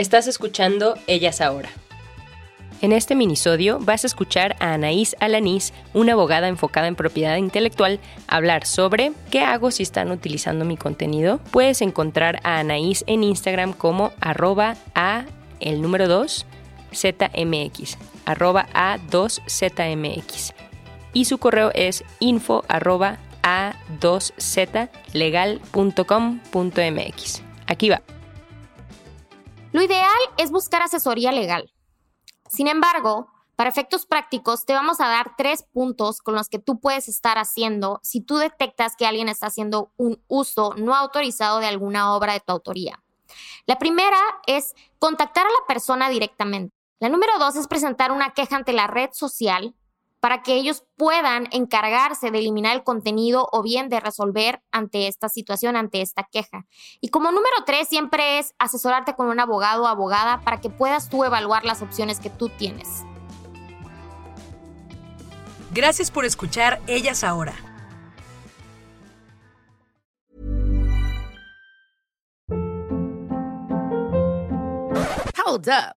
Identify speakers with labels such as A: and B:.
A: Estás escuchando Ellas Ahora. En este minisodio vas a escuchar a Anaís Alanís, una abogada enfocada en propiedad intelectual, hablar sobre qué hago si están utilizando mi contenido. Puedes encontrar a Anaís en Instagram como arroba a el número 2 ZMX, arroba A2ZMX. Y su correo es info arroba a2zlegal.com.mx. Aquí va.
B: Lo ideal es buscar asesoría legal. Sin embargo, para efectos prácticos, te vamos a dar tres puntos con los que tú puedes estar haciendo si tú detectas que alguien está haciendo un uso no autorizado de alguna obra de tu autoría. La primera es contactar a la persona directamente. La número dos es presentar una queja ante la red social para que ellos puedan encargarse de eliminar el contenido o bien de resolver ante esta situación, ante esta queja. Y como número tres, siempre es asesorarte con un abogado o abogada para que puedas tú evaluar las opciones que tú tienes.
C: Gracias por escuchar Ellas Ahora.
D: Hold up.